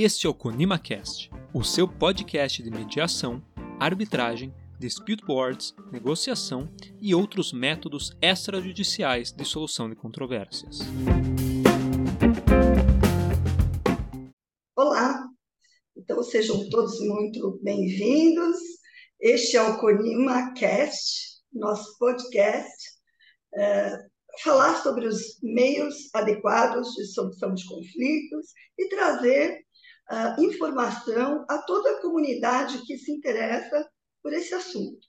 Este é o ConimaCast, o seu podcast de mediação, arbitragem, dispute boards, negociação e outros métodos extrajudiciais de solução de controvérsias. Olá, então sejam todos muito bem-vindos. Este é o ConimaCast, nosso podcast, é, falar sobre os meios adequados de solução de conflitos e trazer uh, informação a toda a comunidade que se interessa por esse assunto.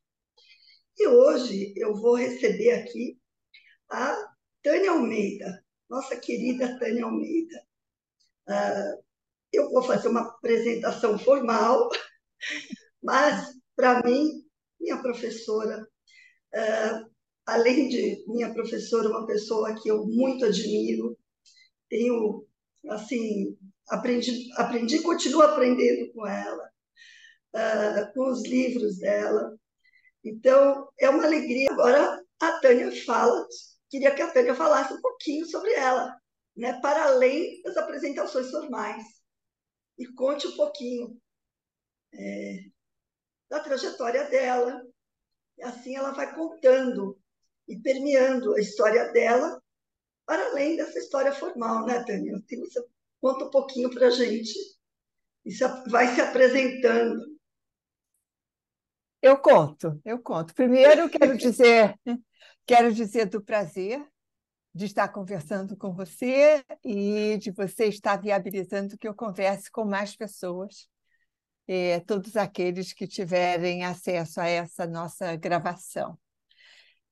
E hoje eu vou receber aqui a Tânia Almeida, nossa querida Tânia Almeida. Uh, eu vou fazer uma apresentação formal, mas, para mim, minha professora, uh, além de minha professora, uma pessoa que eu muito admiro, tenho, assim, aprendi, aprendi e continuo aprendendo com ela, uh, com os livros dela. Então, é uma alegria. Agora, a Tânia fala, queria que a Tânia falasse um pouquinho sobre ela, né, para além das apresentações formais, e conte um pouquinho é, da trajetória dela. E assim ela vai contando e permeando a história dela, para além dessa história formal, né, Tânia? Assim, você Conta um pouquinho para a gente. Isso vai se apresentando. Eu conto, eu conto. Primeiro, quero dizer, quero dizer do prazer de estar conversando com você e de você estar viabilizando que eu converse com mais pessoas, eh, todos aqueles que tiverem acesso a essa nossa gravação.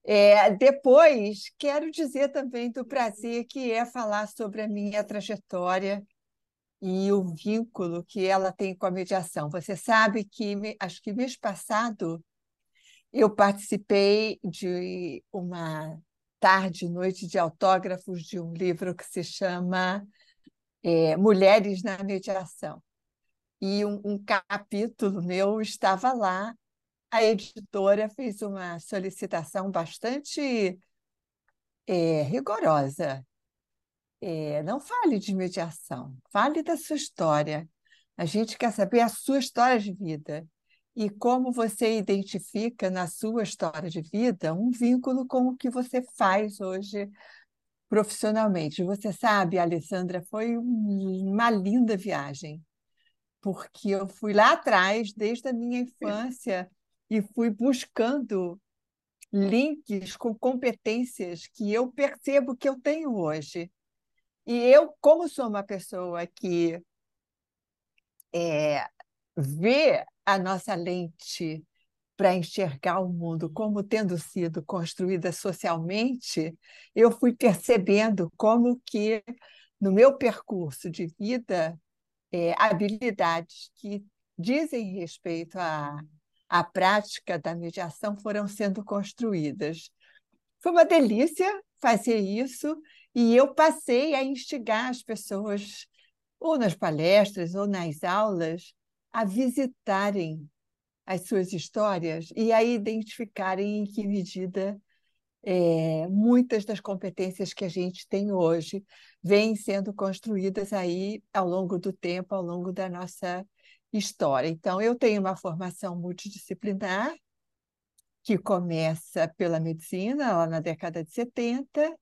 É, depois, quero dizer também do prazer que é falar sobre a minha trajetória e o vínculo que ela tem com a mediação. Você sabe que, acho que mês passado, eu participei de uma tarde, noite de autógrafos de um livro que se chama é, Mulheres na Mediação. E um, um capítulo meu estava lá a editora fez uma solicitação bastante é, rigorosa. É, não fale de mediação, fale da sua história. A gente quer saber a sua história de vida e como você identifica na sua história de vida um vínculo com o que você faz hoje profissionalmente. Você sabe, Alessandra, foi uma linda viagem, porque eu fui lá atrás, desde a minha infância, e fui buscando links com competências que eu percebo que eu tenho hoje. E eu, como sou uma pessoa que é, vê a nossa lente para enxergar o mundo como tendo sido construída socialmente, eu fui percebendo como que no meu percurso de vida é, habilidades que dizem respeito a a prática da mediação foram sendo construídas. Foi uma delícia fazer isso e eu passei a instigar as pessoas, ou nas palestras ou nas aulas, a visitarem as suas histórias e a identificarem em que medida é, muitas das competências que a gente tem hoje vêm sendo construídas aí ao longo do tempo, ao longo da nossa história. Então, eu tenho uma formação multidisciplinar, que começa pela medicina, lá na década de 70.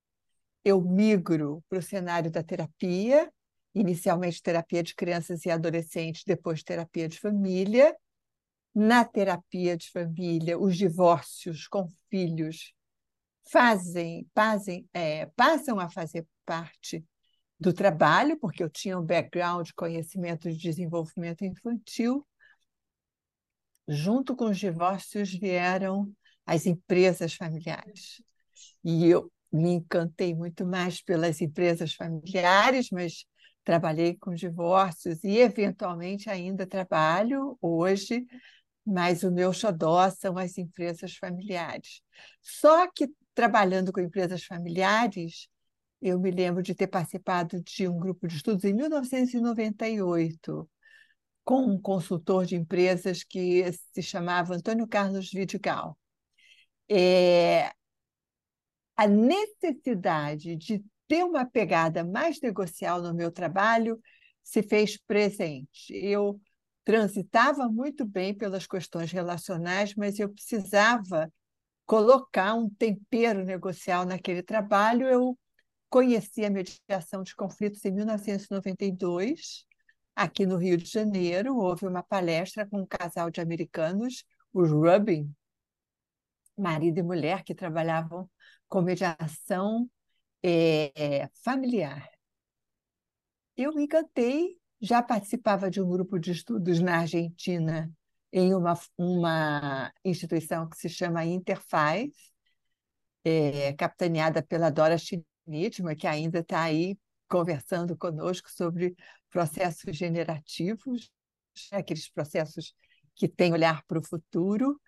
Eu migro para o cenário da terapia, inicialmente terapia de crianças e adolescentes, depois terapia de família. Na terapia de família, os divórcios com filhos fazem, fazem é, passam a fazer parte do trabalho, porque eu tinha um background de conhecimento de desenvolvimento infantil. Junto com os divórcios vieram as empresas familiares. E eu me encantei muito mais pelas empresas familiares, mas trabalhei com divórcios e, eventualmente, ainda trabalho hoje, mas o meu xodó são as empresas familiares. Só que, trabalhando com empresas familiares, eu me lembro de ter participado de um grupo de estudos em 1998 com um consultor de empresas que se chamava Antônio Carlos Vidigal. É, a necessidade de ter uma pegada mais negocial no meu trabalho se fez presente. Eu transitava muito bem pelas questões relacionais, mas eu precisava colocar um tempero negocial naquele trabalho. Eu conheci a mediação de conflitos em 1992, aqui no Rio de Janeiro. Houve uma palestra com um casal de americanos, os Rubin, marido e mulher, que trabalhavam com mediação é, familiar. Eu me encantei, já participava de um grupo de estudos na Argentina, em uma, uma instituição que se chama Interfaz, é, capitaneada pela Dora Schnittmer, que ainda está aí conversando conosco sobre processos generativos, né, aqueles processos que têm olhar para o futuro.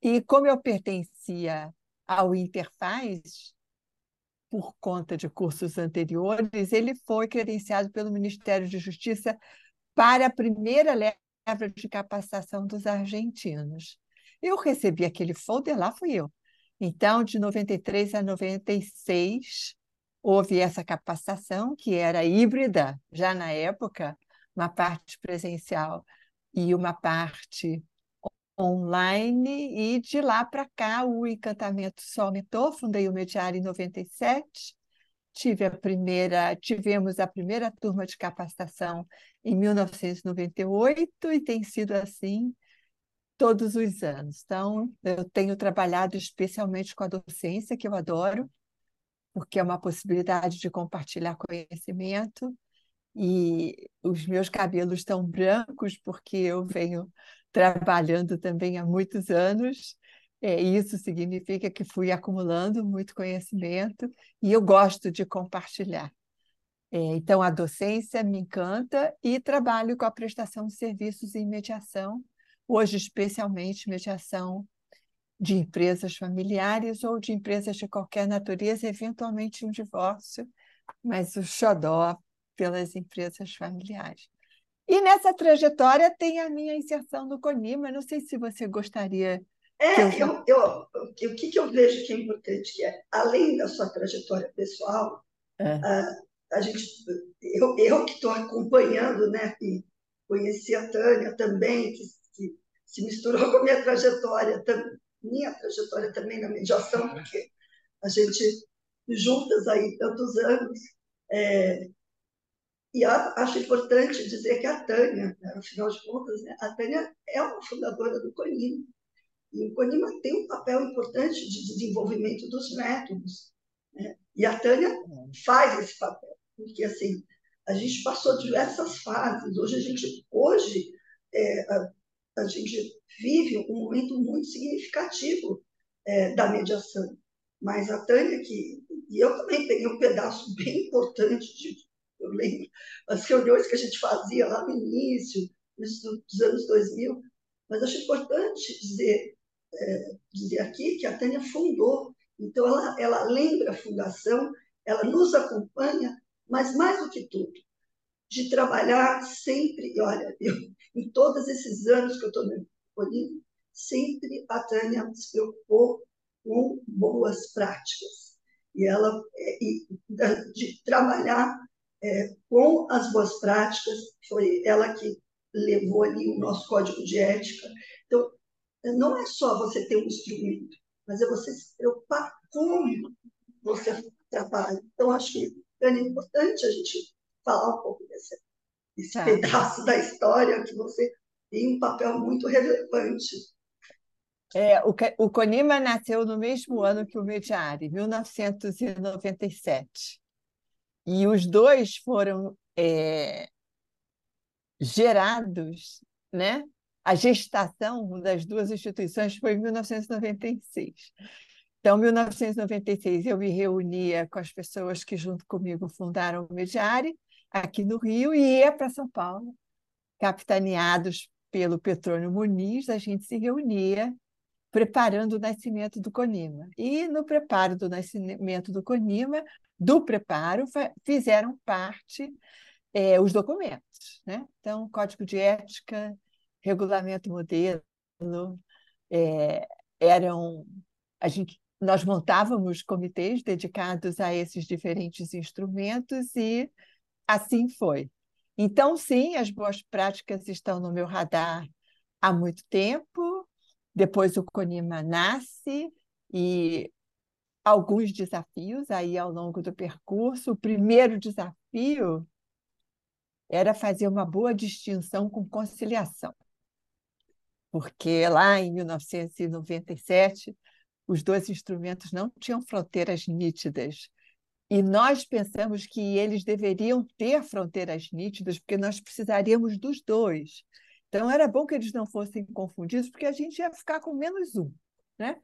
E como eu pertencia ao Interfaz, por conta de cursos anteriores, ele foi credenciado pelo Ministério de Justiça para a primeira leva de capacitação dos argentinos. Eu recebi aquele folder, lá fui eu. Então, de 93 a 96, houve essa capacitação, que era híbrida, já na época, uma parte presencial e uma parte online, e de lá para cá o encantamento só aumentou. Fundei o Mediar em 97, tive a primeira, tivemos a primeira turma de capacitação em 1998 e tem sido assim todos os anos. Então, eu tenho trabalhado especialmente com a docência, que eu adoro, porque é uma possibilidade de compartilhar conhecimento, e os meus cabelos estão brancos porque eu venho trabalhando também há muitos anos. É, isso significa que fui acumulando muito conhecimento e eu gosto de compartilhar. É, então, a docência me encanta e trabalho com a prestação de serviços em mediação, hoje, especialmente mediação de empresas familiares ou de empresas de qualquer natureza, eventualmente um divórcio, mas o xodó pelas empresas familiares. E nessa trajetória tem a minha inserção no CONIMA. Não sei se você gostaria. É, eu, eu, eu, o que, que eu vejo que é importante, que é, além da sua trajetória pessoal, é. a, a gente, eu, eu que estou acompanhando, né, e conheci a Tânia também, que, que se misturou com a minha trajetória, tam, minha trajetória também na mediação, porque a gente juntas aí tantos anos, é, e acho importante dizer que a Tânia, né, afinal de contas, né, a Tânia é uma fundadora do CONIMA. E o CONIMA tem um papel importante de desenvolvimento dos métodos. Né? E a Tânia faz esse papel, porque assim, a gente passou diversas fases. Hoje, a gente, hoje é, a, gente vive um momento muito significativo é, da mediação. Mas a Tânia, que, e eu também peguei um pedaço bem importante de eu lembro as reuniões que a gente fazia lá no início, dos anos 2000, mas acho importante dizer, é, dizer aqui que a Tânia fundou, então ela, ela lembra a fundação, ela nos acompanha, mas mais do que tudo, de trabalhar sempre, olha, eu, em todos esses anos que eu estou no Colino, sempre a Tânia se preocupou com boas práticas. E ela é, e, de trabalhar é, com as boas práticas, foi ela que levou ali o nosso código de ética. Então, não é só você ter um instrumento, mas é você se preocupar como você trabalha. Então, acho que é importante a gente falar um pouco desse, desse tá. pedaço da história que você tem um papel muito relevante. É, o, o Conima nasceu no mesmo ano que o Mediari, 1997. E os dois foram é, gerados, né? A gestação das duas instituições foi em 1996. Então, em 1996, eu me reunia com as pessoas que, junto comigo, fundaram o Mediare, aqui no Rio, e ia para São Paulo, capitaneados pelo Petrônio Muniz, a gente se reunia preparando o nascimento do Conima. E no preparo do nascimento do Conima, do preparo, fizeram parte é, os documentos. Né? Então, código de ética, regulamento modelo, é, eram. A gente, nós montávamos comitês dedicados a esses diferentes instrumentos e assim foi. Então, sim, as boas práticas estão no meu radar há muito tempo. Depois o Conima nasce e alguns desafios aí ao longo do percurso. O primeiro desafio era fazer uma boa distinção com conciliação. Porque lá em 1997, os dois instrumentos não tinham fronteiras nítidas. E nós pensamos que eles deveriam ter fronteiras nítidas, porque nós precisaríamos dos dois. Então, era bom que eles não fossem confundidos, porque a gente ia ficar com menos um. Né?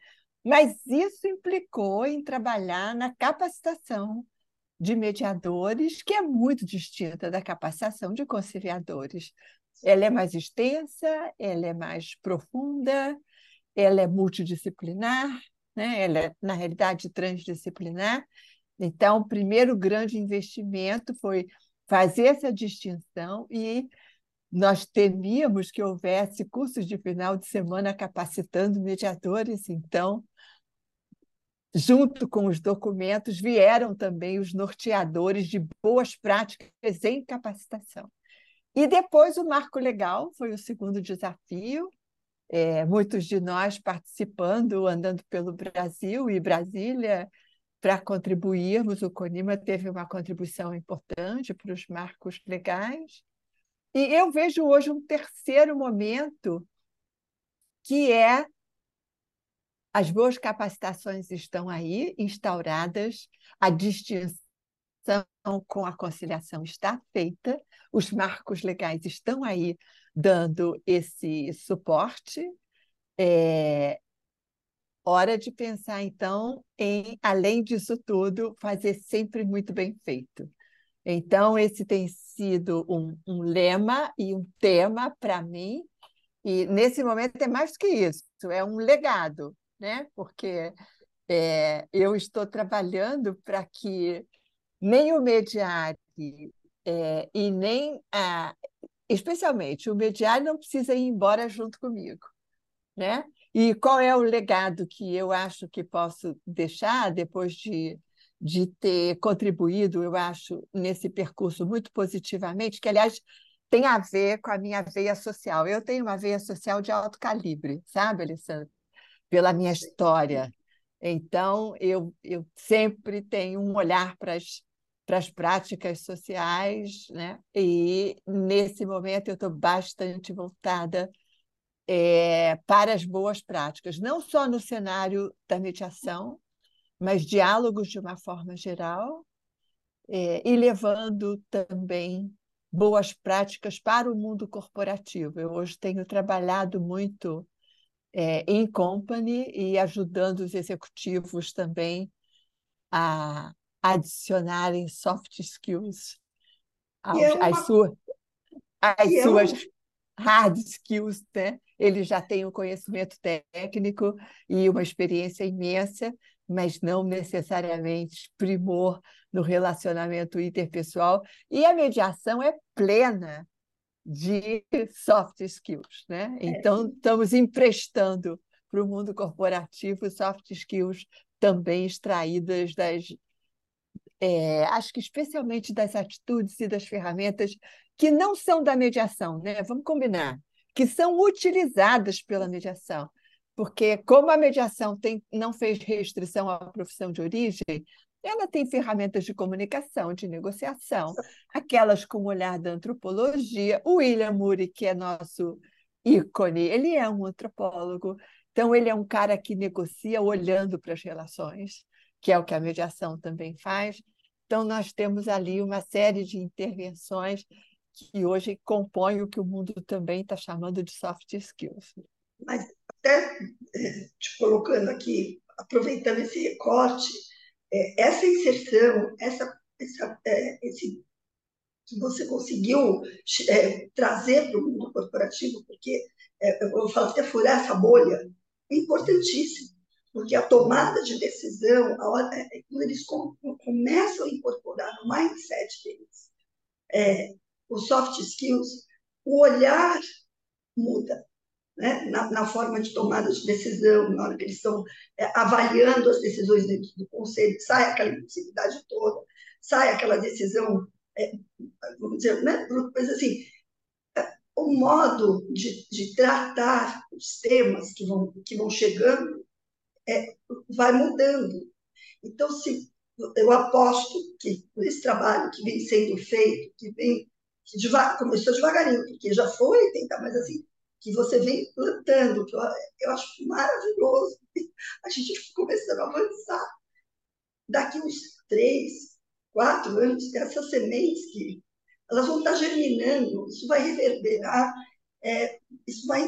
Mas isso implicou em trabalhar na capacitação de mediadores, que é muito distinta da capacitação de conciliadores. Ela é mais extensa, ela é mais profunda, ela é multidisciplinar, né? ela é, na realidade, transdisciplinar. Então, o primeiro grande investimento foi fazer essa distinção e nós temíamos que houvesse cursos de final de semana capacitando mediadores, então, junto com os documentos, vieram também os norteadores de boas práticas em capacitação. E depois o marco legal foi o segundo desafio, é, muitos de nós participando, andando pelo Brasil e Brasília, para contribuirmos. O CONIMA teve uma contribuição importante para os marcos legais. E eu vejo hoje um terceiro momento, que é as boas capacitações estão aí, instauradas, a distinção com a conciliação está feita, os marcos legais estão aí dando esse suporte. É hora de pensar, então, em, além disso tudo, fazer sempre muito bem feito. Então, esse tem sido um, um lema e um tema para mim, e nesse momento é mais do que isso, é um legado, né? porque é, eu estou trabalhando para que nem o mediário é, e nem a, especialmente o mediário não precisa ir embora junto comigo, né? E qual é o legado que eu acho que posso deixar depois de de ter contribuído, eu acho, nesse percurso muito positivamente, que, aliás, tem a ver com a minha veia social. Eu tenho uma veia social de alto calibre, sabe, Alessandra? Pela minha história. Então, eu, eu sempre tenho um olhar para as, para as práticas sociais, né? e nesse momento eu estou bastante voltada é, para as boas práticas, não só no cenário da mediação, mas diálogos de uma forma geral, é, e levando também boas práticas para o mundo corporativo. Eu hoje tenho trabalhado muito é, em company e ajudando os executivos também a adicionarem soft skills aos, é uma... às, às é suas hard skills, né? Eles já têm um conhecimento técnico e uma experiência imensa, mas não necessariamente primor no relacionamento interpessoal. E a mediação é plena de soft skills. Né? É. Então, estamos emprestando para o mundo corporativo soft skills também extraídas das. É, acho que especialmente das atitudes e das ferramentas que não são da mediação, né? Vamos combinar, que são utilizadas pela mediação, porque como a mediação tem, não fez restrição à profissão de origem, ela tem ferramentas de comunicação, de negociação, aquelas com o olhar da antropologia. O William Murray, que é nosso ícone, ele é um antropólogo, então ele é um cara que negocia olhando para as relações, que é o que a mediação também faz. Então nós temos ali uma série de intervenções que hoje compõem o que o mundo também está chamando de soft skills. Mas até é, te colocando aqui, aproveitando esse recorte, é, essa inserção, essa, essa é, esse que você conseguiu é, trazer para o mundo corporativo, porque é, eu vou falar até furar essa bolha, é importantíssimo, porque a tomada de decisão, hora, é, quando eles com, começam a incorporar no mindset deles os soft skills, o olhar muda né, na, na, forma de tomada de decisão, na hora que eles estão é, avaliando as decisões dentro do conselho, sai aquela impulsividade toda, sai aquela decisão é, vamos dizer, é bruto, mas assim, é, o modo de, de tratar os temas que vão, que vão chegando é, vai mudando. Então, se eu aposto que esse trabalho que vem sendo feito, que vem que devagar, começou devagarinho, porque já foi tentar, mas assim, que você vem plantando, que eu, eu acho maravilhoso. A gente começando a avançar. Daqui uns três, quatro anos, essas sementes que elas vão estar germinando, isso vai reverberar, é, isso vai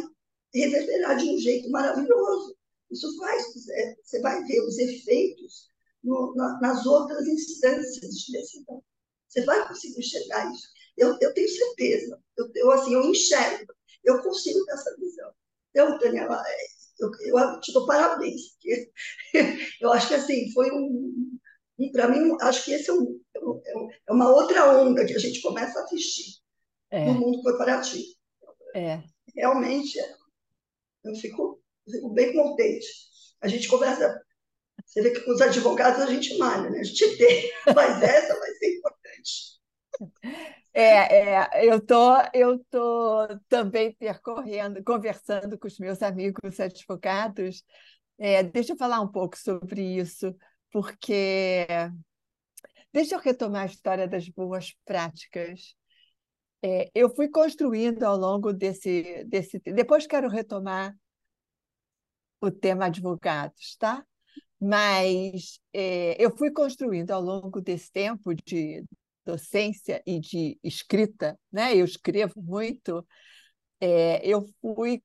reverberar de um jeito maravilhoso. Isso faz, é, você vai ver os efeitos no, na, nas outras instâncias de decisão. Você vai conseguir enxergar isso. Eu, eu tenho certeza. Eu, eu, assim, eu enxergo. Eu consigo ter essa visão. Então, Daniela, eu, eu te dou parabéns, porque eu acho que assim, foi um. um Para mim, acho que esse é, um, é uma outra onda que a gente começa a assistir é. no mundo corporativo. É. Realmente, eu fico, eu fico bem contente. A gente começa você vê que com os advogados a gente malha, né? A gente tem, mas essa vai ser importante. É, é, eu tô, eu tô também percorrendo, conversando com os meus amigos advogados. É, deixa eu falar um pouco sobre isso, porque deixa eu retomar a história das boas práticas. É, eu fui construindo ao longo desse, desse. Depois quero retomar o tema advogados, tá? Mas é, eu fui construindo ao longo desse tempo de docência e de escrita, né? eu escrevo muito, é, eu fui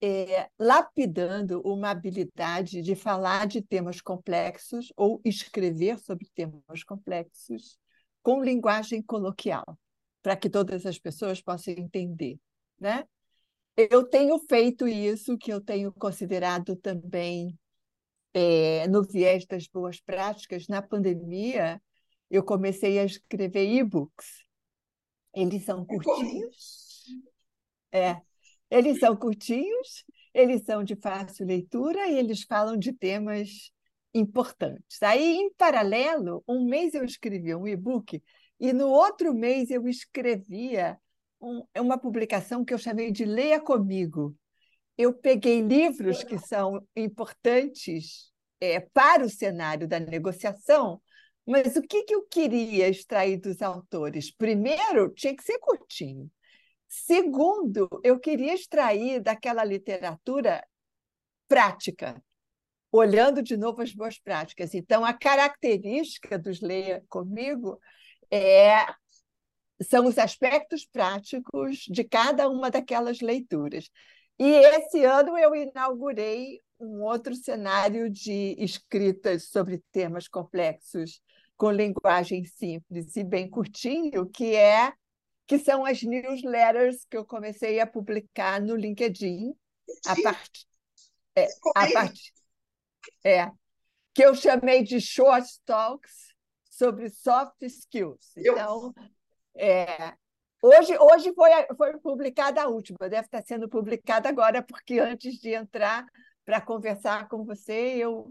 é, lapidando uma habilidade de falar de temas complexos ou escrever sobre temas complexos com linguagem coloquial, para que todas as pessoas possam entender. Né? Eu tenho feito isso, que eu tenho considerado também é, no viés das boas práticas, na pandemia, eu comecei a escrever e-books. Eles são curtinhos. É, eles são curtinhos, eles são de fácil leitura e eles falam de temas importantes. Aí, em paralelo, um mês eu escrevia um e-book e no outro mês eu escrevia um, uma publicação que eu chamei de Leia Comigo, eu peguei livros que são importantes é, para o cenário da negociação, mas o que, que eu queria extrair dos autores? Primeiro, tinha que ser curtinho. Segundo, eu queria extrair daquela literatura prática, olhando de novo as boas práticas. Então, a característica dos Leia Comigo é são os aspectos práticos de cada uma daquelas leituras. E esse ano eu inaugurei um outro cenário de escritas sobre temas complexos com linguagem simples e bem curtinho, que é que são as newsletters que eu comecei a publicar no LinkedIn a partir é, a part, é, que eu chamei de short talks sobre soft skills. Então, é, Hoje, hoje foi, foi publicada a última, deve estar sendo publicada agora, porque antes de entrar para conversar com você, eu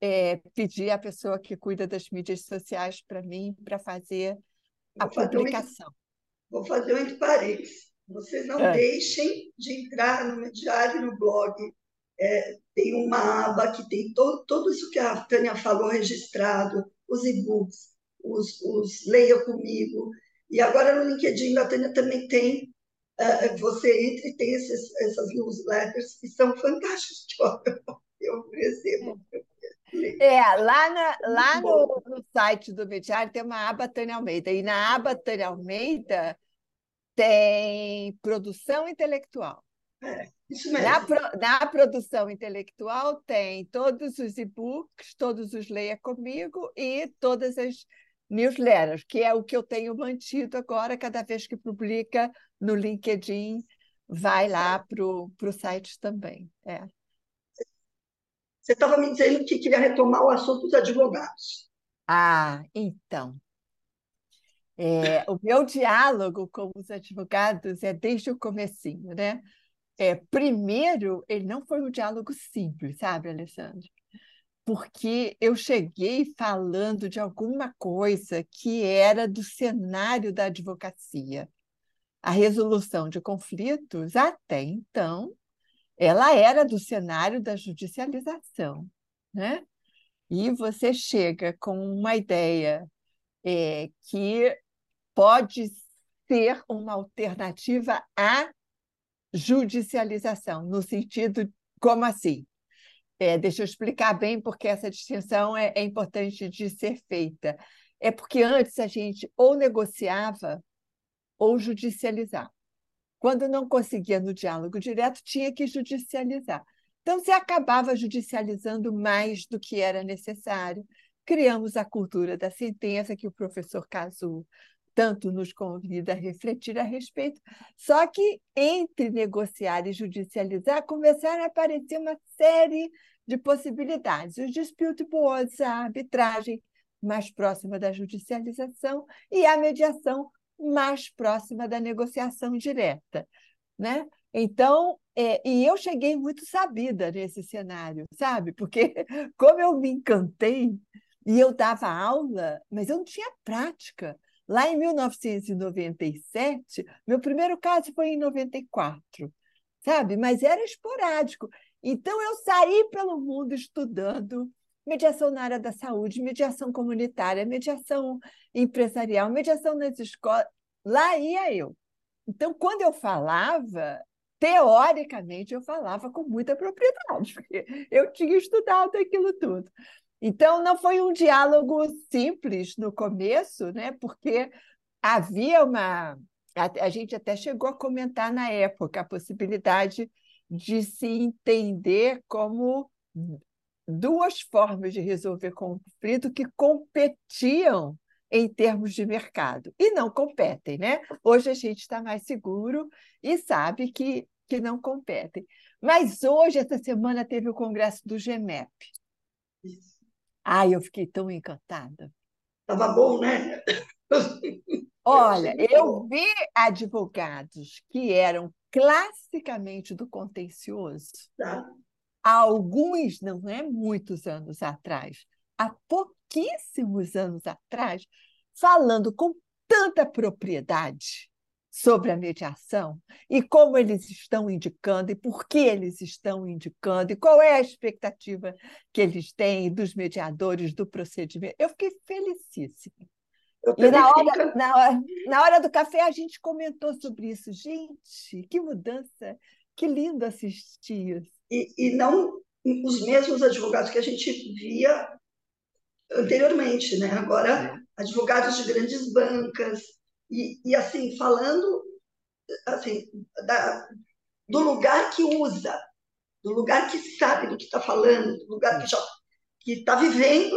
é, pedi à pessoa que cuida das mídias sociais para mim para fazer a vou publicação. Fazer um, vou fazer um entre parênteses. Vocês não é. deixem de entrar no diário no blog. É, tem uma aba que tem todo, tudo isso que a Tânia falou registrado, os e-books, os, os Leia Comigo, e agora no LinkedIn da Tânia também tem, uh, você entra e tem esses, essas newsletters que são fantásticas, eu, eu recebo. É, lá, na, lá no, no, site do Mediário tem uma aba Tânia Almeida, e na aba Tânia Almeida tem produção intelectual. É, isso mesmo. Na, na produção intelectual tem todos os e-books, todos os Leia Comigo e todas as newsletters, que é o que eu tenho mantido agora, cada vez que publica no LinkedIn, vai lá para o site também. É. Você estava me dizendo que queria retomar o assunto dos advogados. Ah, então. É, o meu diálogo com os advogados é desde o comecinho, né? É, primeiro, ele não foi um diálogo simples, sabe, Alessandro? porque eu cheguei falando de alguma coisa que era do cenário da advocacia. A resolução de conflitos, até então, ela era do cenário da judicialização. Né? E você chega com uma ideia é, que pode ser uma alternativa à judicialização, no sentido como assim? É, deixa eu explicar bem porque essa distinção é, é importante de ser feita. É porque antes a gente ou negociava ou judicializava. Quando não conseguia no diálogo direto, tinha que judicializar. Então, se acabava judicializando mais do que era necessário. Criamos a cultura da sentença, que o professor Cazu tanto nos convida a refletir a respeito. Só que entre negociar e judicializar começaram a aparecer uma série de possibilidades. Os dispute boards, a arbitragem mais próxima da judicialização e a mediação mais próxima da negociação direta. Né? Então, é, e eu cheguei muito sabida nesse cenário, sabe? Porque como eu me encantei e eu dava aula, mas eu não tinha prática. Lá em 1997, meu primeiro caso foi em 94, sabe? Mas era esporádico. Então, eu saí pelo mundo estudando mediação na área da saúde, mediação comunitária, mediação empresarial, mediação nas escolas. Lá ia eu. Então, quando eu falava, teoricamente, eu falava com muita propriedade, porque eu tinha estudado aquilo tudo. Então, não foi um diálogo simples no começo, né? porque havia uma. A, a gente até chegou a comentar na época a possibilidade de se entender como duas formas de resolver conflito que competiam em termos de mercado e não competem, né? Hoje a gente está mais seguro e sabe que, que não competem. Mas hoje, essa semana, teve o congresso do GEMEP. Isso. Ai, eu fiquei tão encantada. Estava bom, né? Olha, eu vi advogados que eram classicamente do contencioso, tá. Há alguns, não é muitos anos atrás, há pouquíssimos anos atrás, falando com tanta propriedade sobre a mediação e como eles estão indicando e por que eles estão indicando e qual é a expectativa que eles têm dos mediadores do procedimento. Eu fiquei felicíssima. Eu e na hora, na, hora, na hora do café a gente comentou sobre isso. Gente, que mudança! Que lindo assistir. E, e não os mesmos advogados que a gente via anteriormente, né? Agora, advogados de grandes bancas, e, e assim, falando assim, da, do lugar que usa, do lugar que sabe do que está falando, do lugar que já que está vivendo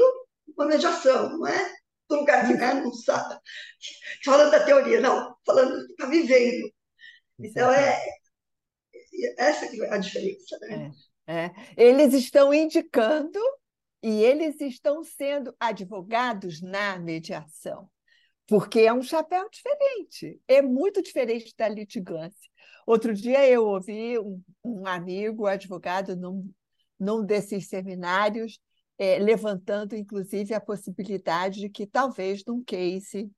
uma mediação, não é? Do lugar que né, não sabe, falando da teoria, não, falando do que está vivendo. Então, é, essa que é a diferença. Né? É, é. Eles estão indicando e eles estão sendo advogados na mediação porque é um chapéu diferente, é muito diferente da litigância. Outro dia eu ouvi um, um amigo, advogado, num, num desses seminários, é, levantando, inclusive, a possibilidade de que talvez num case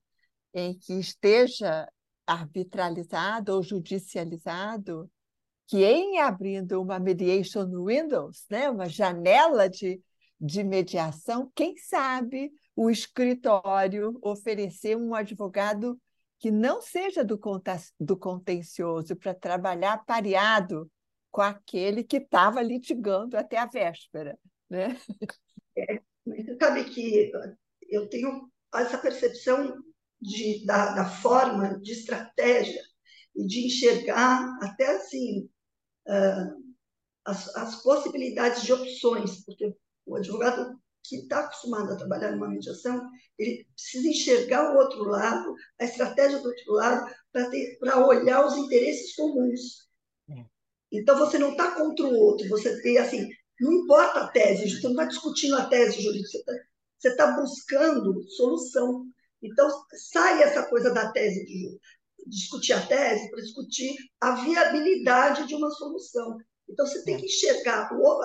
em que esteja arbitralizado ou judicializado, que em abrindo uma mediation windows, né, uma janela de, de mediação, quem sabe o escritório oferecer um advogado que não seja do, do contencioso para trabalhar pareado com aquele que estava litigando até a véspera. Né? É, você sabe que eu tenho essa percepção de, da, da forma, de estratégia e de enxergar até assim uh, as, as possibilidades de opções, porque o advogado que está acostumado a trabalhar numa mediação, ele precisa enxergar o outro lado, a estratégia do outro lado, para olhar os interesses comuns. Então, você não está contra o outro, você tem, assim, não importa a tese, você não está discutindo a tese jurídica, você está tá buscando solução. Então, sai essa coisa da tese de discutir a tese para discutir a viabilidade de uma solução. Então, você tem é. que enxergar o,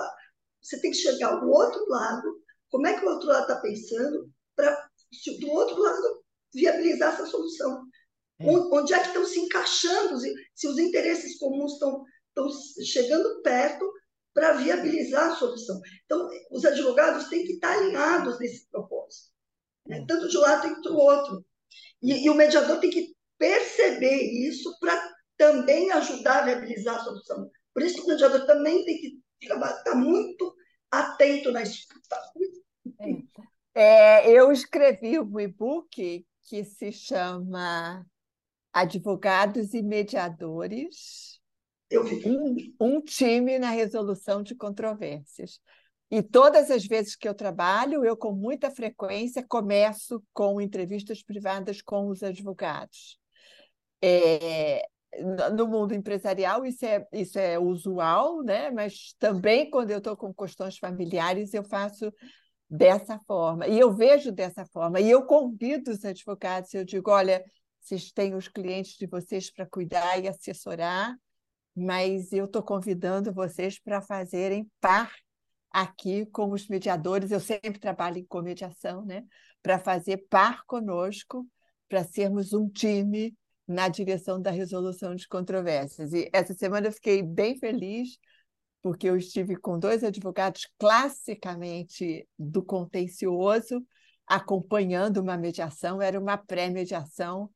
Você tem que chegar o outro lado, como é que o outro lado está pensando, para do outro lado viabilizar essa solução. É. Onde é que estão se encaixando, se os interesses comuns estão, estão chegando perto para viabilizar a solução. Então, os advogados têm que estar alinhados nesse propósito, né? É. tanto de um lado quanto do outro. E, e o mediador tem que perceber isso para também ajudar a viabilizar a solução. Por isso que o mediador também tem que estar muito atento na escuta. É, eu escrevi um e-book que se chama Advogados e Mediadores. Um, um time na resolução de controvérsias. E todas as vezes que eu trabalho, eu com muita frequência começo com entrevistas privadas com os advogados. É, no mundo empresarial isso é, isso é usual, né? mas também quando eu estou com questões familiares eu faço dessa forma. E eu vejo dessa forma. E eu convido os advogados, eu digo, olha, vocês têm os clientes de vocês para cuidar e assessorar, mas eu estou convidando vocês para fazerem par aqui com os mediadores. Eu sempre trabalho em comediação, né? Para fazer par conosco, para sermos um time na direção da resolução de controvérsias. E essa semana eu fiquei bem feliz porque eu estive com dois advogados classicamente do contencioso, acompanhando uma mediação, era uma pré-mediação,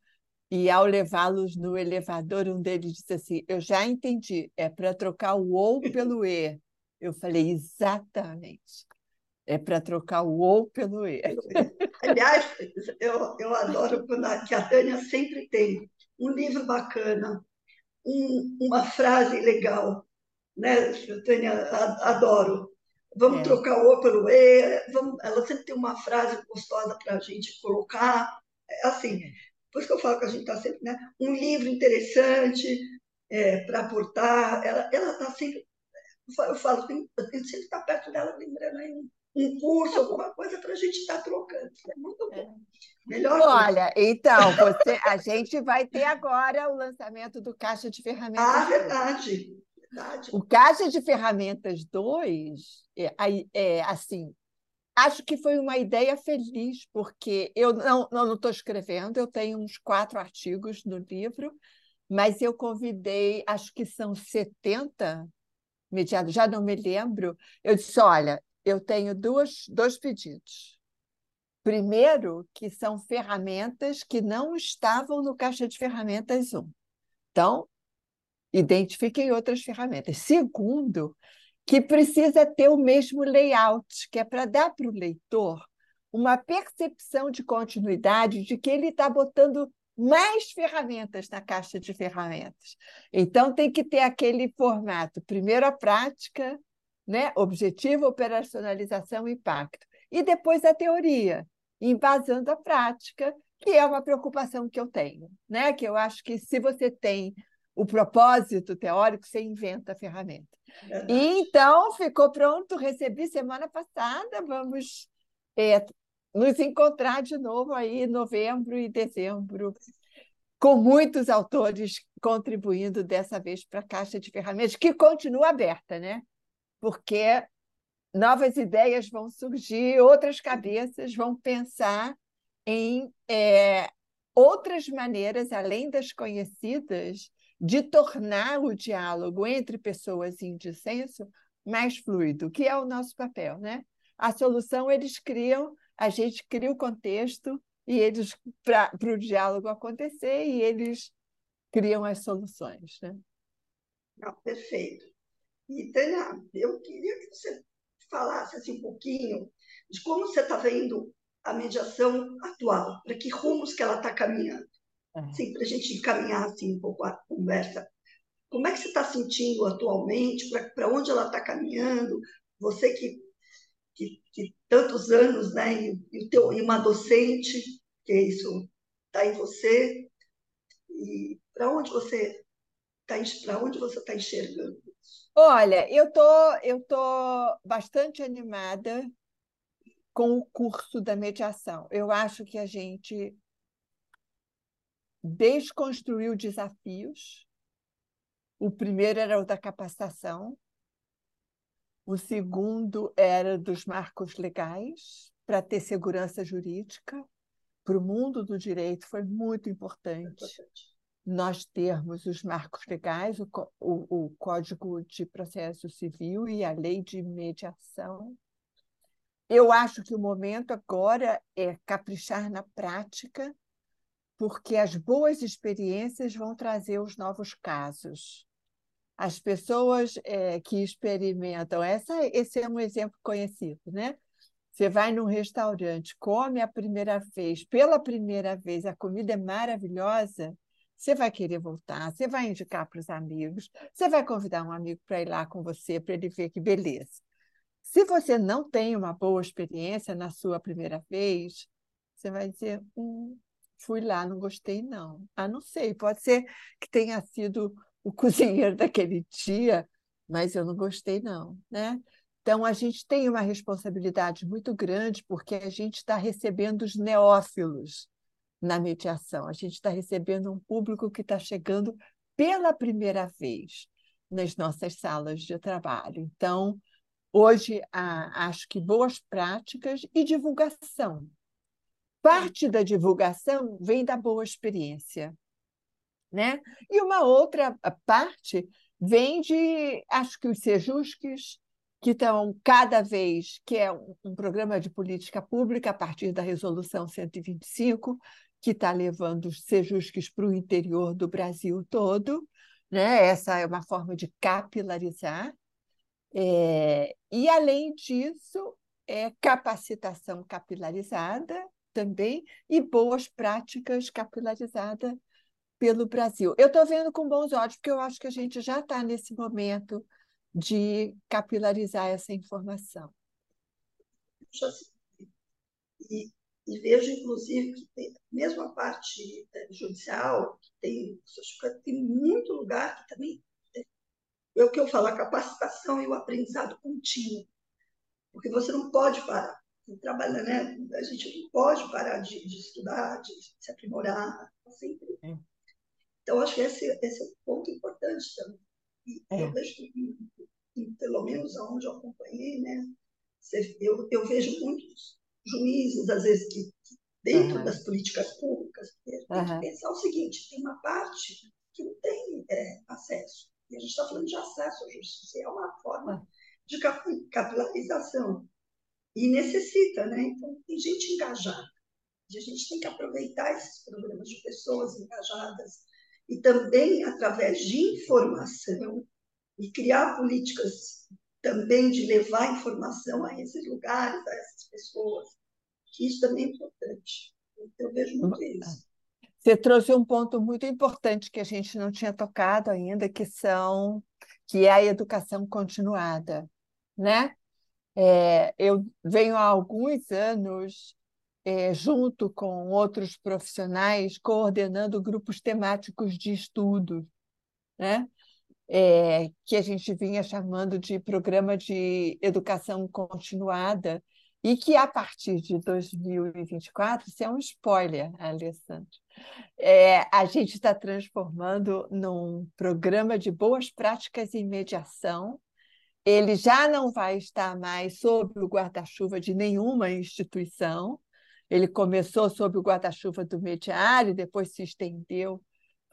e ao levá-los no elevador, um deles disse assim: Eu já entendi, é para trocar o ou pelo e. Eu falei: Exatamente. É para trocar o ou pelo e. Aliás, eu, eu adoro que a Tânia sempre tem um livro bacana, um, uma frase legal né, Tânia? Adoro. Vamos é. trocar o O pelo E. Vamos, ela sempre tem uma frase gostosa para a gente colocar. É assim, por isso que eu falo que a gente está sempre, né? Um livro interessante é, para aportar. Ela está sempre. Eu falo, eu tenho sempre estar perto dela, lembrando aí um, curso, alguma coisa para a gente estar tá trocando. É muito bom. É. Melhor Olha, coisa. então, você, a gente vai ter agora o lançamento do Caixa de Ferramentas. Ah, verdade. O Caixa de Ferramentas 2, é, é, assim, acho que foi uma ideia feliz, porque eu não estou escrevendo, eu tenho uns quatro artigos no livro, mas eu convidei, acho que são 70 mediados, já não me lembro. Eu disse: olha, eu tenho duas, dois pedidos. Primeiro, que são ferramentas que não estavam no caixa de ferramentas 1. Então, identifiquem outras ferramentas. Segundo, que precisa ter o mesmo layout, que é para dar para o leitor uma percepção de continuidade de que ele está botando mais ferramentas na caixa de ferramentas. Então, tem que ter aquele formato: primeiro a prática, né? objetivo, operacionalização impacto. E depois a teoria, embasando a prática, que é uma preocupação que eu tenho. Né? Que eu acho que se você tem o propósito teórico, você inventa a ferramenta. E então ficou pronto, recebi semana passada, vamos é, nos encontrar de novo aí em novembro e dezembro, com muitos autores contribuindo dessa vez para a Caixa de Ferramentas, que continua aberta, né? Porque novas ideias vão surgir, outras cabeças vão pensar em é, outras maneiras, além das conhecidas, de tornar o diálogo entre pessoas em dissenso mais fluido, que é o nosso papel, né? A solução eles criam, a gente cria o contexto e eles para o diálogo acontecer e eles criam as soluções, né? Não, perfeito. E Tânia, eu queria que você falasse assim, um pouquinho de como você está vendo a mediação atual, para que rumos que ela está caminhando. Assim, para a gente encaminhar assim, um pouco a conversa. Como é que você está sentindo atualmente? Para onde ela está caminhando? Você que, que, que, tantos anos, né? E, e, teu, e uma docente, que isso está em você. E para onde você está está enxergando? Olha, eu tô eu tô bastante animada com o curso da mediação. Eu acho que a gente desconstruiu desafios. O primeiro era o da capacitação. O segundo era dos marcos legais, para ter segurança jurídica. Para o mundo do direito foi muito importante nós termos os marcos legais, o, o, o Código de Processo Civil e a Lei de Mediação. Eu acho que o momento agora é caprichar na prática, porque as boas experiências vão trazer os novos casos. As pessoas é, que experimentam, essa, esse é um exemplo conhecido, né? Você vai num restaurante, come a primeira vez, pela primeira vez, a comida é maravilhosa, você vai querer voltar, você vai indicar para os amigos, você vai convidar um amigo para ir lá com você, para ele ver que beleza. Se você não tem uma boa experiência na sua primeira vez, você vai dizer: hum, fui lá, não gostei, não. Ah, não sei, pode ser que tenha sido o cozinheiro daquele dia, mas eu não gostei, não. Né? Então, a gente tem uma responsabilidade muito grande, porque a gente está recebendo os neófilos na mediação. A gente está recebendo um público que está chegando pela primeira vez nas nossas salas de trabalho. Então, hoje, acho que boas práticas e divulgação. Parte da divulgação vem da boa experiência. Né? E uma outra parte vem de, acho que os sejusques, que estão cada vez, que é um, um, programa de política pública a partir da resolução 125, que está levando os sejusques para o interior do Brasil todo. Né? Essa é uma forma de capilarizar. É, e, além disso, é capacitação capilarizada também e boas práticas capilarizadas pelo Brasil. Eu estou vendo com bons olhos, porque eu acho que a gente já está nesse momento de capilarizar essa informação. E, e vejo, inclusive, que tem, mesmo a parte é, judicial, que tem, tem muito lugar que também é o que eu falo, a capacitação e o aprendizado contínuo. Porque você não pode parar. Você trabalha, né? A gente não pode parar de, de estudar, de se aprimorar. Sempre. É. Então, acho que esse, esse é um ponto importante também. E é. eu vejo que, pelo menos aonde eu acompanhei, né? Eu, eu vejo muitos juízes, às vezes, que, que dentro uhum. das políticas públicas, tem uhum. que pensar o seguinte: tem uma parte que não tem é, acesso. E a gente está falando de acesso à justiça, é uma forma de capilarização. E necessita, né? Então, tem gente engajada. E a gente tem que aproveitar esses programas de pessoas engajadas e também, através de informação, e criar políticas também de levar informação a esses lugares, a essas pessoas, que isso também é importante. Eu vejo muito isso. Você trouxe um ponto muito importante que a gente não tinha tocado ainda, que são que é a educação continuada, né? É, eu venho há alguns anos é, junto com outros profissionais coordenando grupos temáticos de estudo, né? É, que a gente vinha chamando de programa de educação continuada, e que a partir de 2024, isso é um spoiler, Alessandro, é, a gente está transformando num programa de boas práticas em mediação. Ele já não vai estar mais sob o guarda-chuva de nenhuma instituição. Ele começou sob o guarda-chuva do Mediário, depois se estendeu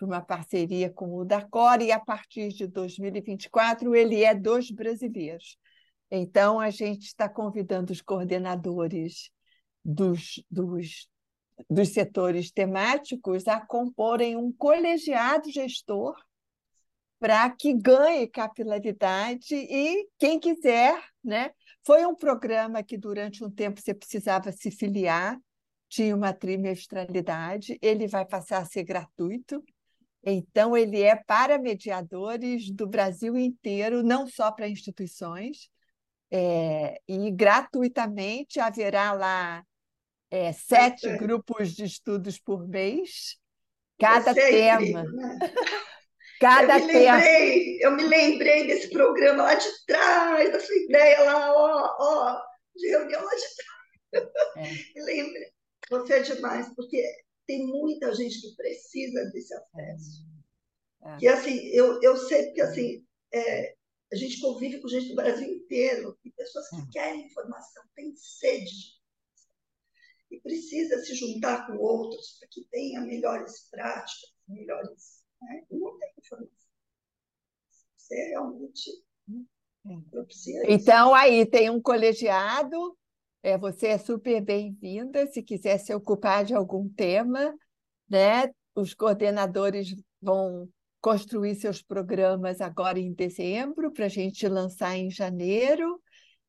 para uma parceria com o Dacor, e a partir de 2024 ele é dos brasileiros. Então, a gente está convidando os coordenadores dos, dos, dos setores temáticos a comporem um colegiado gestor para que ganhe capilaridade e quem quiser, né? Foi um programa que durante um tempo você precisava se filiar, tinha uma trimestralidade, ele vai passar a ser gratuito. Então, ele é para mediadores do Brasil inteiro, não só para instituições. É, e gratuitamente haverá lá é, sete é. grupos de estudos por mês, cada tema. né? cada eu me tema. Lembrei, eu me lembrei desse programa lá de trás, da sua ideia lá, ó, ó, de reunião lá de trás. É. lembrei. Você é demais, porque tem muita gente que precisa desse acesso. É. é. E assim, eu, eu sei que assim, é, A gente convive com gente do Brasil inteiro, e pessoas que hum. querem informação, têm sede e precisa se juntar com outros para que tenha melhores práticas, melhores. Né? Não tem informação. Você realmente propicia Então, aí tem um colegiado, é, você é super bem-vinda, se quiser se ocupar de algum tema, né? Os coordenadores vão construir seus programas agora em dezembro, para a gente lançar em janeiro,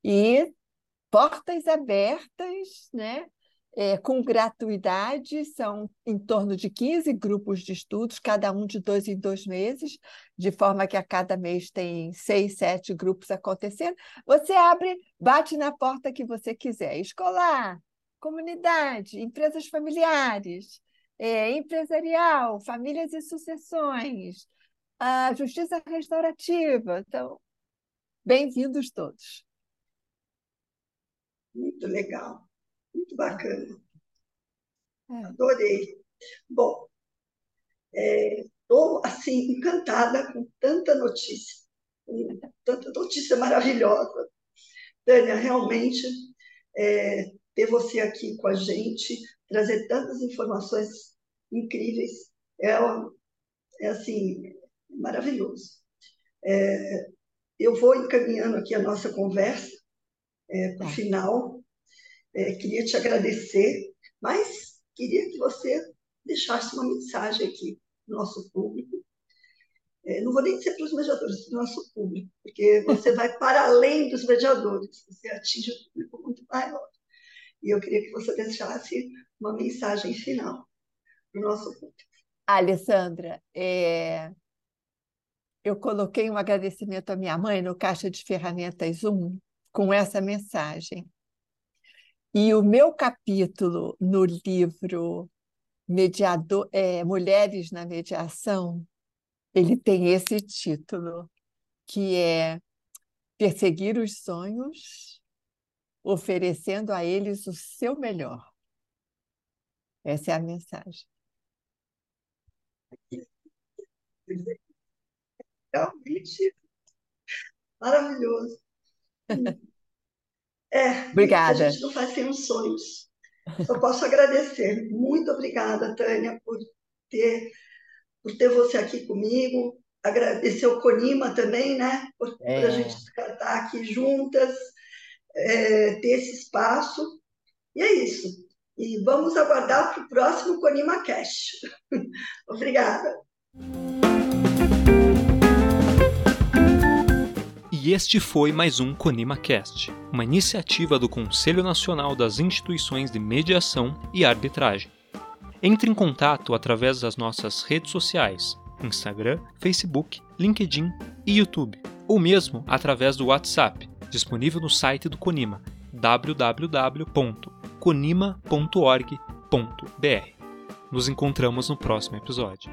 e portas abertas, né? É, com gratuidade, são em torno de 15 grupos de estudos, cada um de dois em dois meses, de forma que a cada mês tem seis, sete grupos acontecendo. Você abre, bate na porta que você quiser, escolar, comunidade, empresas familiares, é, empresarial, famílias e sucessões, a justiça restaurativa. Então, bem-vindos todos. Muito legal, muito bacana. É. Adorei. Bom, estou é, assim encantada com tanta notícia, com tanta notícia maravilhosa. Tânia, realmente é, ter você aqui com a gente, trazer tantas informações incríveis. É, é assim, maravilhoso. É, eu vou encaminhando aqui a nossa conversa é, para o tá. final. É, queria te agradecer, mas queria que você deixasse uma mensagem aqui para o nosso público. É, não vou nem dizer para os mediadores, para o nosso público, porque você vai para além dos mediadores, você atinge um público muito maior. E eu queria que você deixasse uma mensagem final para o nosso público. Alessandra, é... eu coloquei um agradecimento à minha mãe no caixa de ferramentas 1 com essa mensagem. E o meu capítulo no livro Mediador, é, Mulheres na Mediação, ele tem esse título, que é Perseguir os sonhos, oferecendo a eles o seu melhor. Essa é a mensagem. Realmente maravilhoso. É, obrigada. A gente não faz sem os sonhos. Só posso agradecer. Muito obrigada, Tânia, por ter, por ter você aqui comigo. Agradecer o Conima também, né? Por, é. por a gente estar aqui juntas, é, ter esse espaço. E é isso. E vamos aguardar para o próximo Conima Cash. Obrigada. E este foi mais um Conima Cast, uma iniciativa do Conselho Nacional das Instituições de Mediação e Arbitragem. Entre em contato através das nossas redes sociais, Instagram, Facebook, LinkedIn e YouTube, ou mesmo através do WhatsApp, disponível no site do Conima, www conima.org.br. Nos encontramos no próximo episódio.